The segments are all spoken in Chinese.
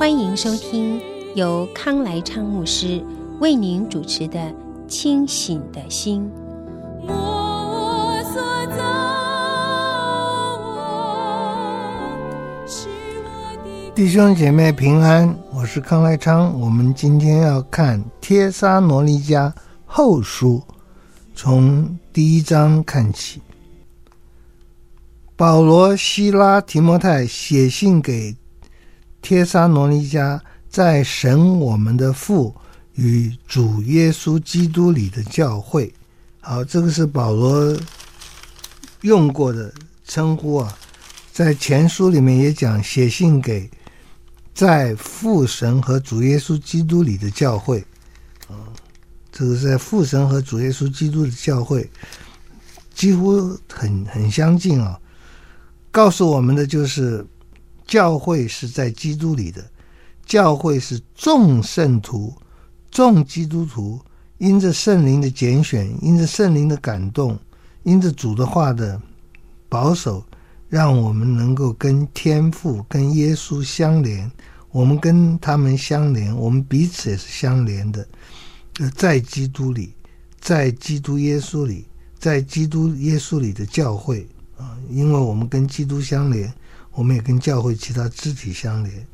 欢迎收听由康来昌牧师为您主持的《清醒的心》。弟兄姐妹平安，我是康来昌。我们今天要看《帖撒罗尼迦后书》，从第一章看起。保罗、西拉、提摩太写信给帖撒罗尼迦，在神我们的父与主耶稣基督里的教会。好，这个是保罗用过的称呼啊，在前书里面也讲，写信给在父神和主耶稣基督里的教会。啊，这个是在父神和主耶稣基督的教会，几乎很很相近啊。告诉我们的就是，教会是在基督里的，教会是众圣徒、众基督徒，因着圣灵的拣选，因着圣灵的感动，因着主的话的保守，让我们能够跟天父、跟耶稣相连。我们跟他们相连，我们彼此也是相连的。在基督里，在基督耶稣里，在基督耶稣里的教会。啊，因为我们跟基督相连，我们也跟教会其他肢体相连。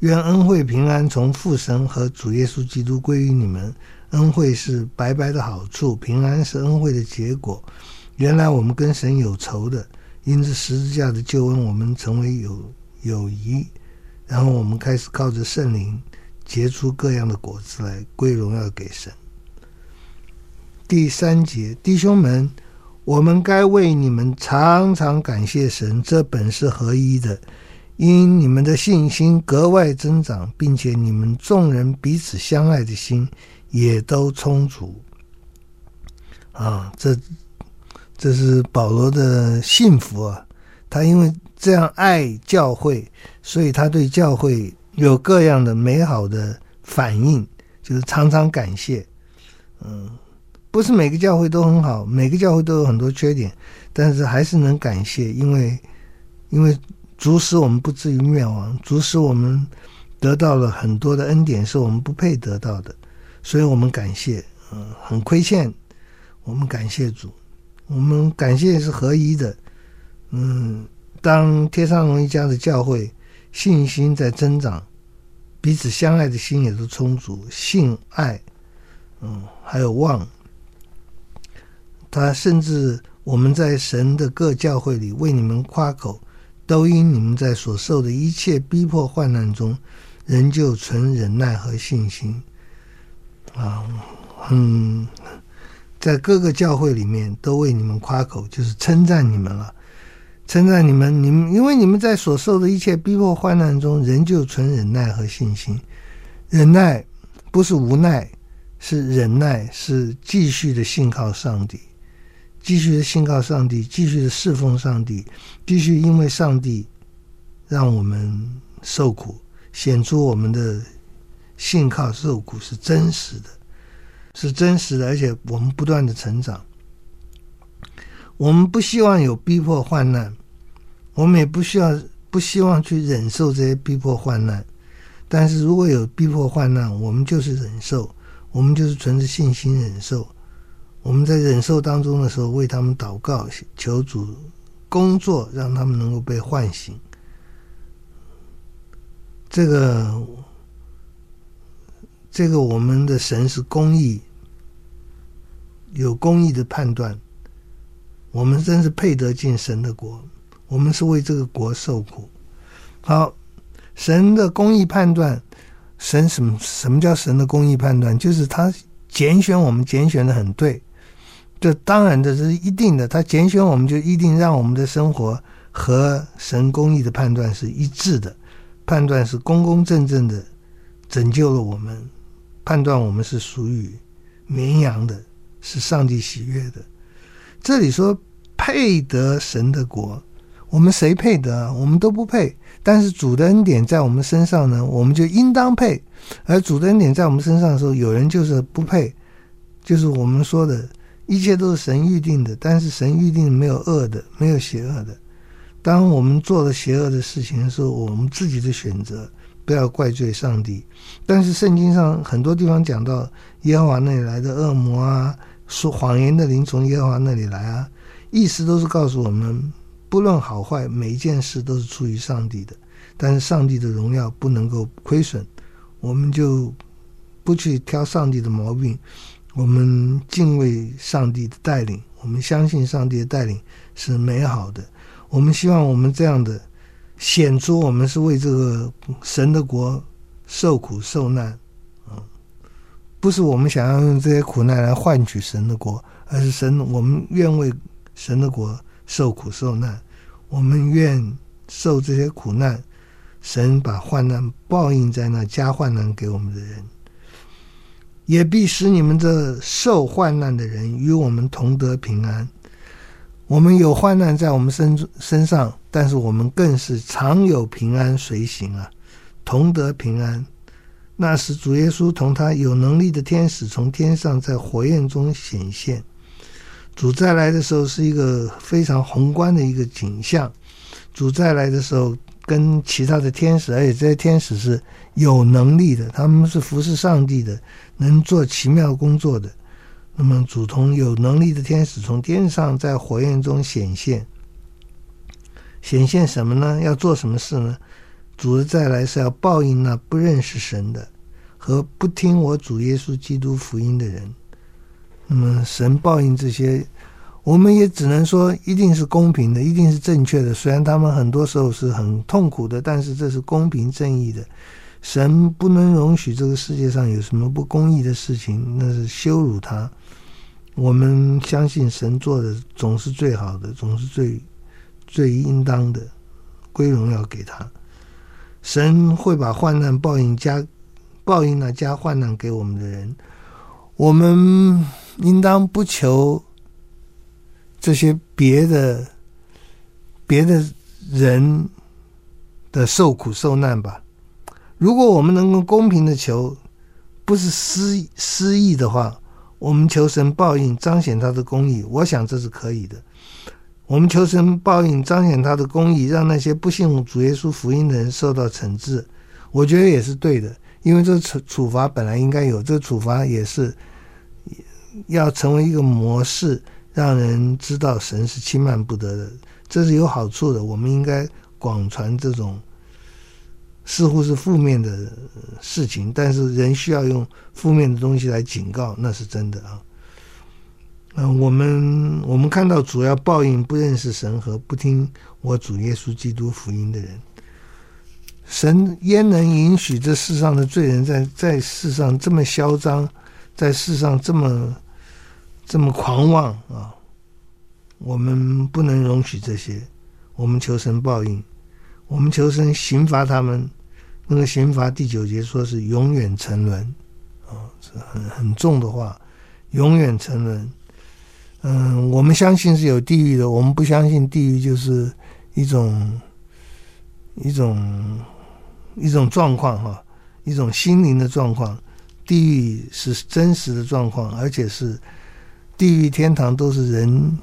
愿恩惠平安从父神和主耶稣基督归于你们。恩惠是白白的好处，平安是恩惠的结果。原来我们跟神有仇的，因着十字架的救恩，我们成为有友谊。然后我们开始靠着圣灵结出各样的果子来，归荣耀给神。第三节，弟兄们。我们该为你们常常感谢神，这本是合一的，因你们的信心格外增长，并且你们众人彼此相爱的心也都充足。啊，这这是保罗的幸福啊！他因为这样爱教会，所以他对教会有各样的美好的反应，就是常常感谢。嗯。不是每个教会都很好，每个教会都有很多缺点，但是还是能感谢，因为因为主使我们不至于灭亡，主使我们得到了很多的恩典，是我们不配得到的，所以我们感谢，嗯，很亏欠，我们感谢主，我们感谢是合一的，嗯，当帖撒罗尼迦的教会信心在增长，彼此相爱的心也都充足，信爱，嗯，还有望。他甚至我们在神的各教会里为你们夸口，都因你们在所受的一切逼迫患难中，仍旧存忍耐和信心。啊，嗯，在各个教会里面都为你们夸口，就是称赞你们了，称赞你们，你们因为你们在所受的一切逼迫患难中，仍旧存忍耐和信心。忍耐不是无奈，是忍耐，是继续的信靠上帝。继续的信靠上帝，继续的侍奉上帝，继续因为上帝让我们受苦，显出我们的信靠受苦是真实的，是真实的，而且我们不断的成长。我们不希望有逼迫患难，我们也不需要不希望去忍受这些逼迫患难。但是如果有逼迫患难，我们就是忍受，我们就是存着信心忍受。我们在忍受当中的时候，为他们祷告，求主工作，让他们能够被唤醒。这个，这个我们的神是公义，有公义的判断。我们真是配得进神的国，我们是为这个国受苦。好，神的公义判断，神什么？什么叫神的公义判断？就是他拣选我们，拣选的很对。这当然，这是一定的。他拣选我们，就一定让我们的生活和神公义的判断是一致的，判断是公公正正的，拯救了我们，判断我们是属于绵羊的，是上帝喜悦的。这里说配得神的国，我们谁配得啊？我们都不配。但是主的恩典在我们身上呢，我们就应当配。而主的恩典在我们身上的时候，有人就是不配，就是我们说的一切都是神预定的，但是神预定没有恶的，没有邪恶的。当我们做了邪恶的事情的时候，我们自己的选择，不要怪罪上帝。但是圣经上很多地方讲到耶和华那里来的恶魔啊，说谎言的灵从耶和华那里来啊，意思都是告诉我们。不论好坏，每一件事都是出于上帝的，但是上帝的荣耀不能够亏损，我们就不去挑上帝的毛病，我们敬畏上帝的带领，我们相信上帝的带领是美好的，我们希望我们这样的显出我们是为这个神的国受苦受难，啊，不是我们想要用这些苦难来换取神的国，而是神，我们愿为神的国。受苦受难，我们愿受这些苦难。神把患难报应在那加患难给我们的人，也必使你们这受患难的人与我们同得平安。我们有患难在我们身身上，但是我们更是常有平安随行啊，同得平安。那时主耶稣同他有能力的天使从天上在火焰中显现。主再来的时候是一个非常宏观的一个景象。主再来的时候，跟其他的天使，而且这些天使是有能力的，他们是服侍上帝的，能做奇妙工作的。那么，主同有能力的天使从天上在火焰中显现，显现什么呢？要做什么事呢？主的再来是要报应那不认识神的和不听我主耶稣基督福音的人。那么神报应这些，我们也只能说一定是公平的，一定是正确的。虽然他们很多时候是很痛苦的，但是这是公平正义的。神不能容许这个世界上有什么不公义的事情，那是羞辱他。我们相信神做的总是最好的，总是最最应当的，归荣耀给他。神会把患难报应加报应呢加患难给我们的人，我们。应当不求这些别的别的人的受苦受难吧。如果我们能够公平的求，不是私私意的话，我们求神报应，彰显他的公义，我想这是可以的。我们求神报应，彰显他的公义，让那些不信主耶稣福音的人受到惩治，我觉得也是对的。因为这处处罚本来应该有，这处罚也是。要成为一个模式，让人知道神是轻慢不得的，这是有好处的。我们应该广传这种似乎是负面的事情，但是人需要用负面的东西来警告，那是真的啊。嗯，我们我们看到主要报应不认识神和不听我主耶稣基督福音的人，神焉能允许这世上的罪人在在世上这么嚣张？在世上这么这么狂妄啊！我们不能容许这些，我们求神报应，我们求神刑罚他们。那个刑罚第九节说是永远沉沦啊，是很很重的话，永远沉沦。嗯，我们相信是有地狱的，我们不相信地狱就是一种一种一种状况哈，一种心灵的状况。地狱是真实的状况，而且是地狱、天堂都是人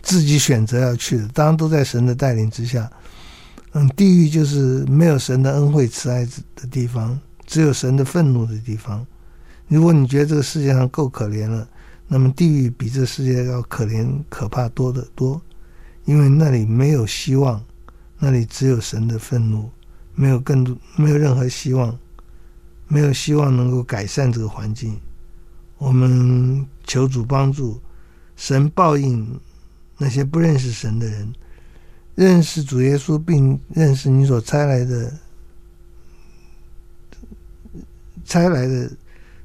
自己选择要去的，当然都在神的带领之下。嗯，地狱就是没有神的恩惠慈爱的地方，只有神的愤怒的地方。如果你觉得这个世界上够可怜了，那么地狱比这世界要可怜可怕多得多，因为那里没有希望，那里只有神的愤怒，没有更多，没有任何希望。没有希望能够改善这个环境，我们求主帮助，神报应那些不认识神的人，认识主耶稣并认识你所差来的，差来的，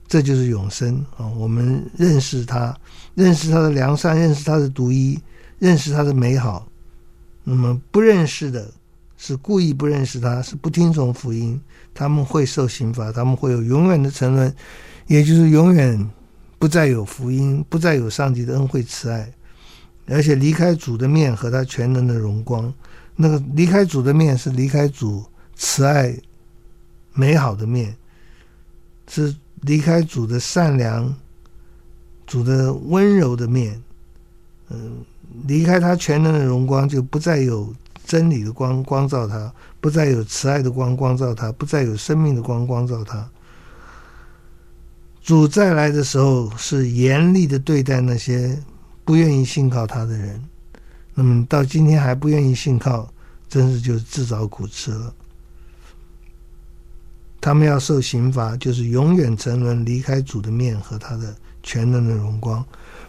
这就是永生啊！我们认识他，认识他的良善，认识他的独一，认识他的美好，那么不认识的，是故意不认识他，是不听从福音，他们会受刑罚，他们会有永远的沉沦，也就是永远不再有福音，不再有上帝的恩惠慈爱，而且离开主的面和他全能的荣光。那个离开主的面是离开主慈爱美好的面，是离开主的善良、主的温柔的面。嗯，离开他全能的荣光，就不再有真理的光光照他，不再有慈爱的光光照他，不再有生命的光光照他。主再来的时候，是严厉的对待那些不愿意信靠他的人。那么到今天还不愿意信靠，真是就自找苦吃了。他们要受刑罚，就是永远沉沦，离开主的面和他的全能的荣光，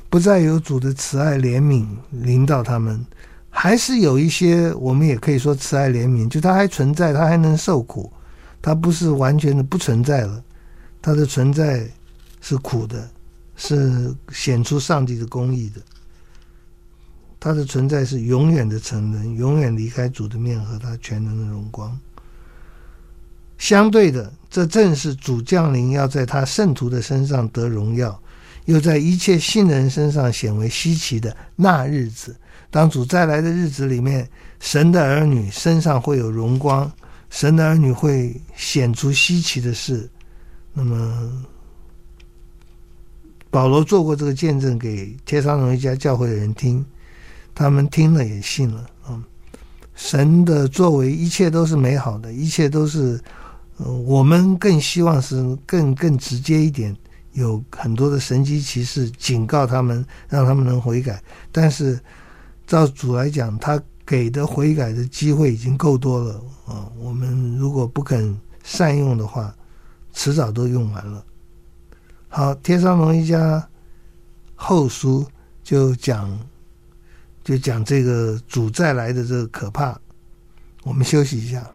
不再有主的慈爱怜悯临到他们。还是有一些，我们也可以说慈爱怜悯，就他还存在，他还能受苦，他不是完全的不存在了，他的存在是苦的，是显出上帝的公义的。他的存在是永远的沉沦，永远离开主的面和他全能的荣光。相对的，这正是主降临要在他圣徒的身上得荣耀，又在一切信人身上显为稀奇的那日子。当主再来的日子里面，神的儿女身上会有荣光，神的儿女会显出稀奇的事。那么，保罗做过这个见证给帖撒罗尼迦教会的人听。他们听了也信了啊！神的作为一切都是美好的，一切都是，呃，我们更希望是更更直接一点，有很多的神迹奇事警告他们，让他们能悔改。但是照主来讲，他给的悔改的机会已经够多了啊！我们如果不肯善用的话，迟早都用完了。好，天山龙一家后书就讲。就讲这个主再来的这个可怕，我们休息一下。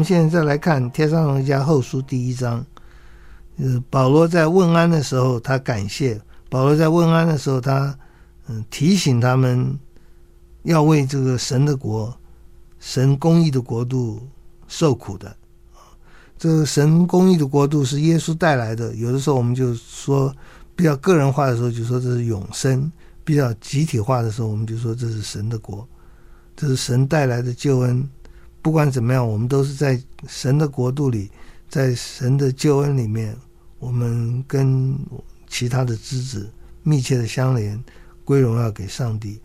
我们现在再来看《帖撒罗尼迦后书》第一章。呃，保罗在问安的时候，他感谢；保罗在问安的时候，他嗯提醒他们要为这个神的国、神公义的国度受苦的。这个神公义的国度是耶稣带来的。有的时候我们就说比较个人化的时候，就说这是永生；比较集体化的时候，我们就说这是神的国，这是神带来的救恩。不管怎么样，我们都是在神的国度里，在神的救恩里面。我们跟其他的枝子密切的相连，归荣耀给上帝。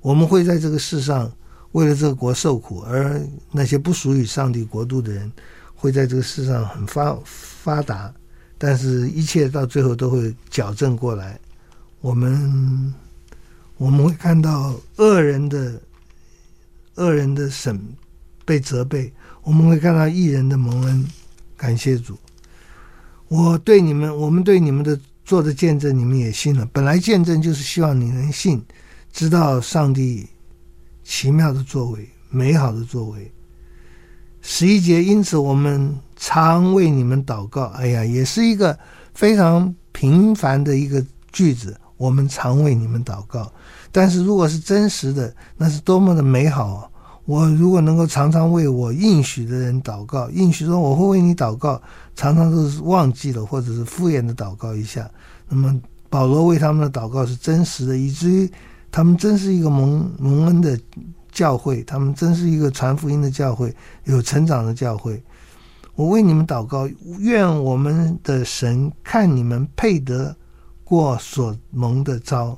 我们会在这个世上为了这个国受苦，而那些不属于上帝国度的人，会在这个世上很发发达。但是，一切到最后都会矫正过来。我们我们会看到恶人的恶人的审被责备，我们会看到艺人的蒙恩。感谢主。我对你们，我们对你们的做的见证，你们也信了。本来见证就是希望你能信，知道上帝奇妙的作为、美好的作为。十一节，因此我们常为你们祷告。哎呀，也是一个非常平凡的一个句子。我们常为你们祷告，但是如果是真实的，那是多么的美好啊！我如果能够常常为我应许的人祷告，应许说我会为你祷告，常常都是忘记了或者是敷衍的祷告一下。那么保罗为他们的祷告是真实的，以至于他们真是一个蒙蒙恩的教会，他们真是一个传福音的教会，有成长的教会。我为你们祷告，愿我们的神看你们配得过所蒙的招。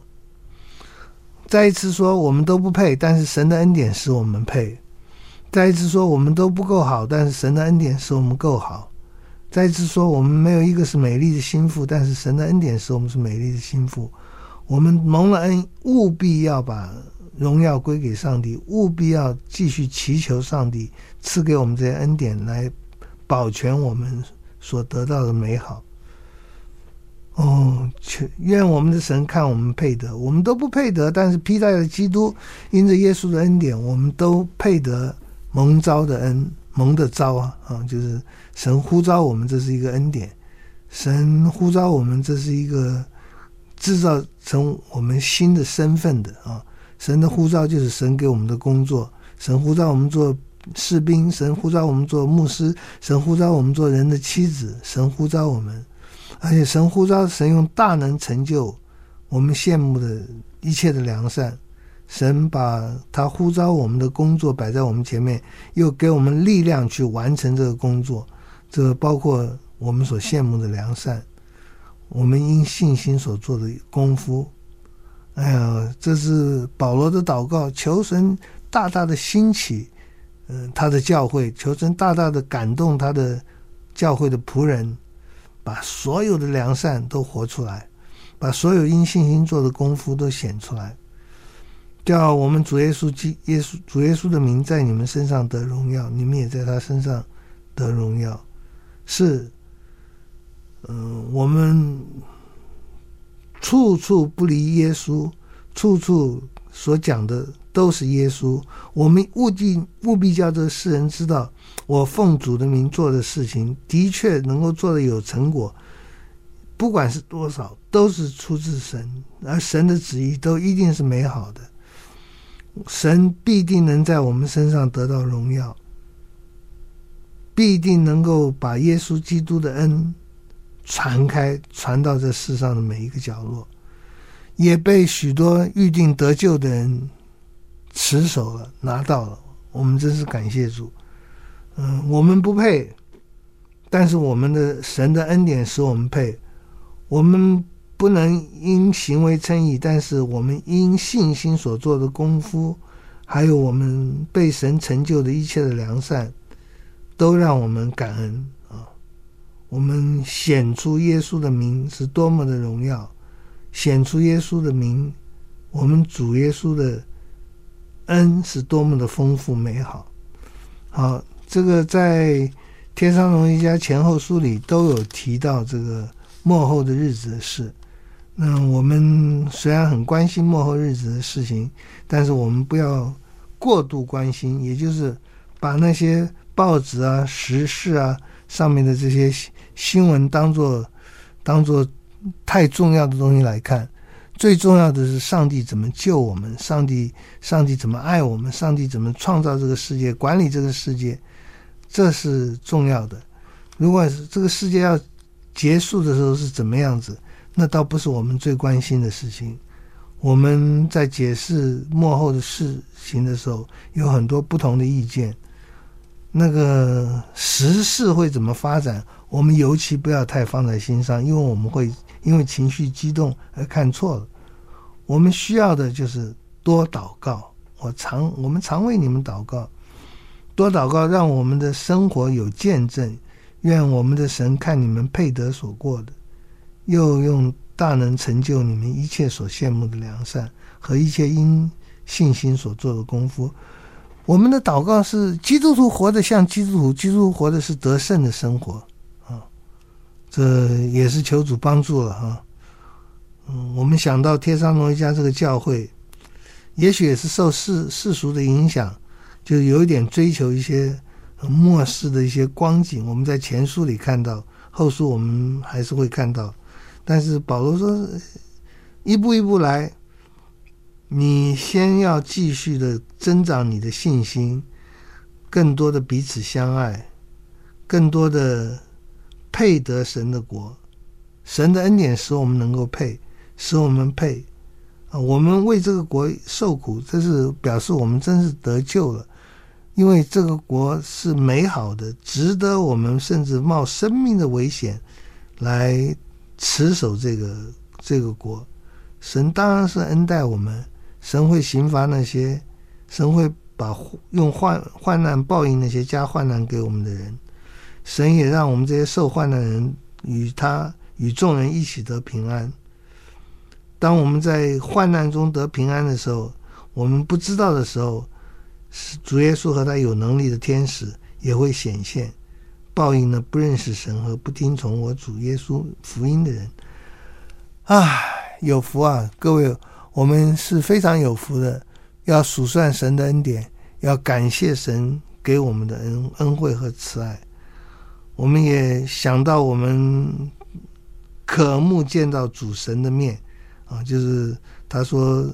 再一次说，我们都不配，但是神的恩典使我们配。再一次说，我们都不够好，但是神的恩典使我们够好。再一次说，我们没有一个是美丽的心腹，但是神的恩典使我们是美丽的心腹。我们蒙了恩，务必要把荣耀归给上帝，务必要继续祈求上帝赐给我们这些恩典，来保全我们所得到的美好。哦，愿我们的神看我们配得，我们都不配得，但是披戴了基督，因着耶稣的恩典，我们都配得蒙召的恩，蒙的召啊啊，就是神呼召我们，这是一个恩典；神呼召我们，这是一个制造成我们新的身份的啊。神的呼召就是神给我们的工作，神呼召我们做士兵，神呼召我们做牧师，神呼召我们做人的妻子，神呼召我们。而且神呼召，神用大能成就我们羡慕的一切的良善。神把他呼召我们的工作摆在我们前面，又给我们力量去完成这个工作。这包括我们所羡慕的良善，我们因信心所做的功夫。哎呀，这是保罗的祷告，求神大大的兴起，嗯，他的教会，求神大大的感动他的教会的仆人。把所有的良善都活出来，把所有因信心做的功夫都显出来，叫我们主耶稣基耶稣主耶稣的名在你们身上得荣耀，你们也在他身上得荣耀。是，嗯，我们处处不离耶稣，处处所讲的都是耶稣。我们务必务必叫这世人知道。我奉主的名做的事情，的确能够做的有成果，不管是多少，都是出自神，而神的旨意都一定是美好的。神必定能在我们身上得到荣耀，必定能够把耶稣基督的恩传开，传到这世上的每一个角落，也被许多预定得救的人持守了，拿到了。我们真是感谢主。嗯，我们不配，但是我们的神的恩典使我们配。我们不能因行为称义，但是我们因信心所做的功夫，还有我们被神成就的一切的良善，都让我们感恩啊！我们显出耶稣的名是多么的荣耀，显出耶稣的名，我们主耶稣的恩是多么的丰富美好，好。这个在《帖撒罗尼迦前后书》里都有提到这个末后的日子的事。那我们虽然很关心末后日子的事情，但是我们不要过度关心，也就是把那些报纸啊、时事啊上面的这些新闻当做当做太重要的东西来看。最重要的是上帝怎么救我们，上帝上帝怎么爱我们，上帝怎么创造这个世界、管理这个世界，这是重要的。如果这个世界要结束的时候是怎么样子，那倒不是我们最关心的事情。我们在解释幕后的事情的时候，有很多不同的意见。那个时事会怎么发展，我们尤其不要太放在心上，因为我们会因为情绪激动而看错了。我们需要的就是多祷告。我常我们常为你们祷告，多祷告，让我们的生活有见证。愿我们的神看你们配得所过的，又用大能成就你们一切所羡慕的良善和一切因信心所做的功夫。我们的祷告是基督徒活得像基督徒，基督徒活的是得胜的生活啊！这也是求主帮助了哈。嗯，我们想到帖撒罗尼迦这个教会，也许也是受世世俗的影响，就有一点追求一些末世的一些光景。我们在前书里看到，后书我们还是会看到，但是保罗说，一步一步来。你先要继续的增长你的信心，更多的彼此相爱，更多的配得神的国，神的恩典使我们能够配，使我们配啊！我们为这个国受苦，这是表示我们真是得救了，因为这个国是美好的，值得我们甚至冒生命的危险来持守这个这个国。神当然是恩待我们。神会刑罚那些，神会把用患患难报应那些加患难给我们的人。神也让我们这些受患难的人与他与众人一起得平安。当我们在患难中得平安的时候，我们不知道的时候，是主耶稣和他有能力的天使也会显现，报应了不认识神和不听从我主耶稣福音的人。啊，有福啊，各位！我们是非常有福的，要数算神的恩典，要感谢神给我们的恩恩惠和慈爱。我们也想到我们渴慕见到主神的面啊，就是他说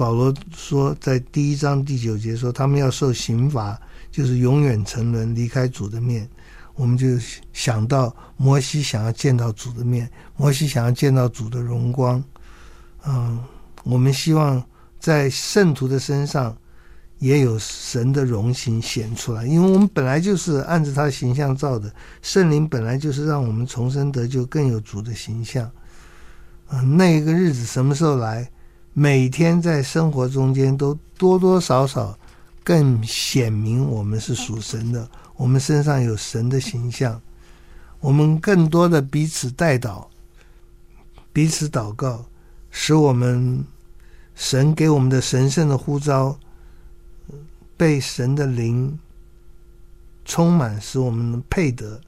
保罗说在第一章第九节说他们要受刑罚，就是永远沉沦离开主的面。我们就想到摩西想要见到主的面，摩西想要见到主的荣光，嗯。我们希望在圣徒的身上也有神的荣形显出来，因为我们本来就是按着他的形象造的，圣灵本来就是让我们重生得救，更有主的形象。嗯，那一个日子什么时候来？每天在生活中间都多多少少更显明我们是属神的，我们身上有神的形象，我们更多的彼此代祷，彼此祷告。使我们神给我们的神圣的呼召，被神的灵充满，使我们配得。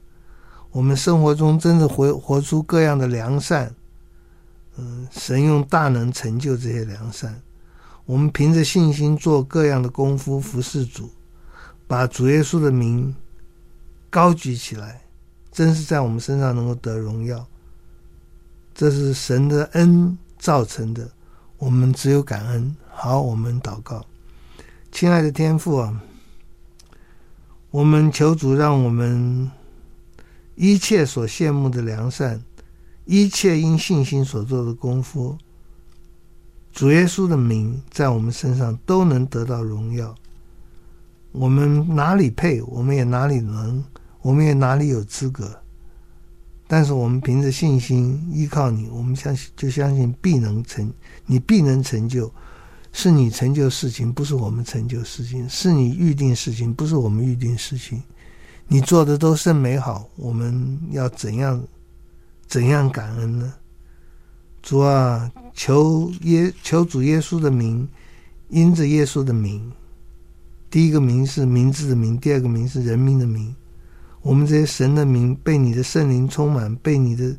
我们生活中真的活活出各样的良善，嗯，神用大能成就这些良善。我们凭着信心做各样的功夫服侍主，把主耶稣的名高举起来，真是在我们身上能够得荣耀。这是神的恩。造成的，我们只有感恩。好，我们祷告，亲爱的天父啊，我们求主让我们一切所羡慕的良善，一切因信心所做的功夫，主耶稣的名在我们身上都能得到荣耀。我们哪里配，我们也哪里能，我们也哪里有资格。但是我们凭着信心依靠你，我们相信就相信必能成，你必能成就，是你成就事情，不是我们成就事情，是你预定事情，不是我们预定事情。你做的都甚美好，我们要怎样怎样感恩呢？主啊，求耶求主耶稣的名，因着耶稣的名，第一个名是名字的名，第二个名是人民的名。我们这些神的名被你的圣灵充满，被你的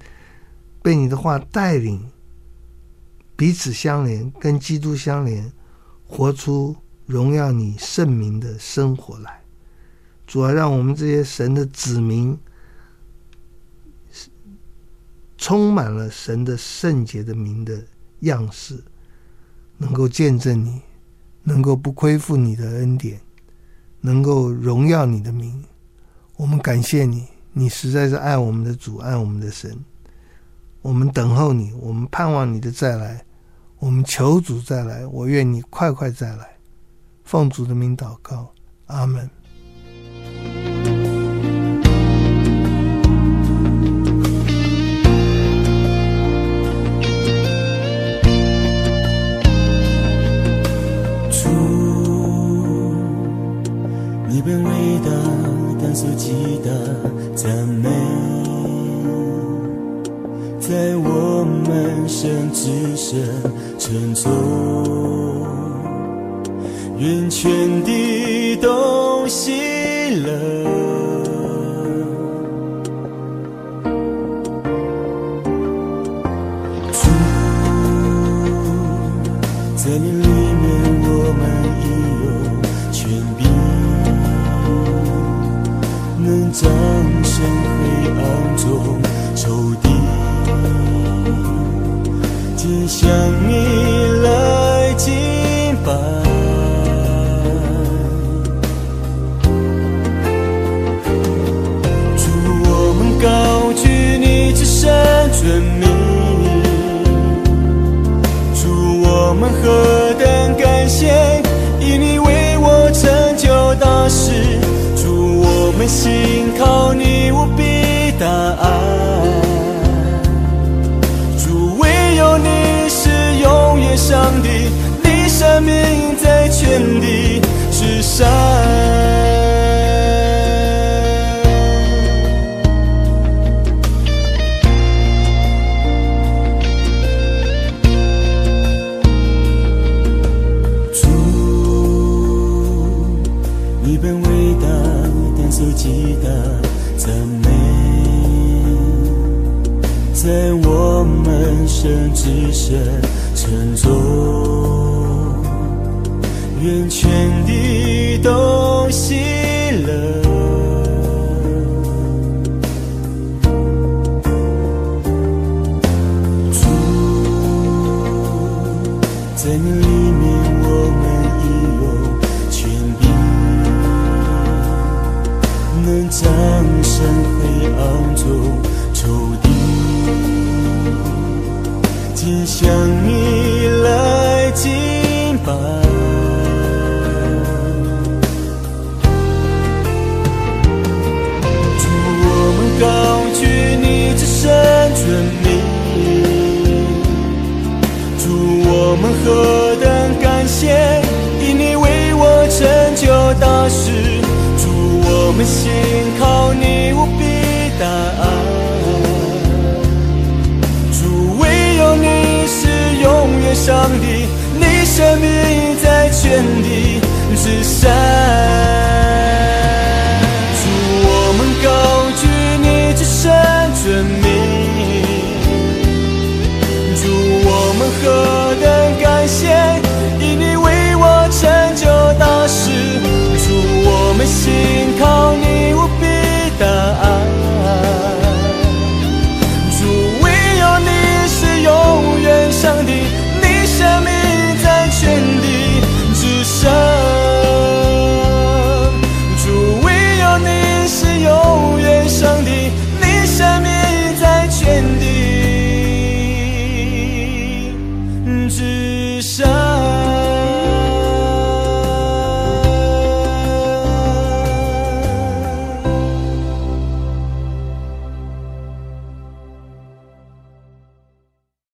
被你的话带领，彼此相连，跟基督相连，活出荣耀你圣名的生活来。主啊，让我们这些神的子民，充满了神的圣洁的名的样式，能够见证你，能够不亏负你的恩典，能够荣耀你的名。我们感谢你，你实在是爱我们的主，爱我们的神。我们等候你，我们盼望你的再来，我们求主再来。我愿你快快再来。奉主的名祷告，阿门。何等感谢，因你为我成就大事。主，我们信靠你无比大爱。主，唯有你是永远上帝，你生命在全地之上。命在全地之上。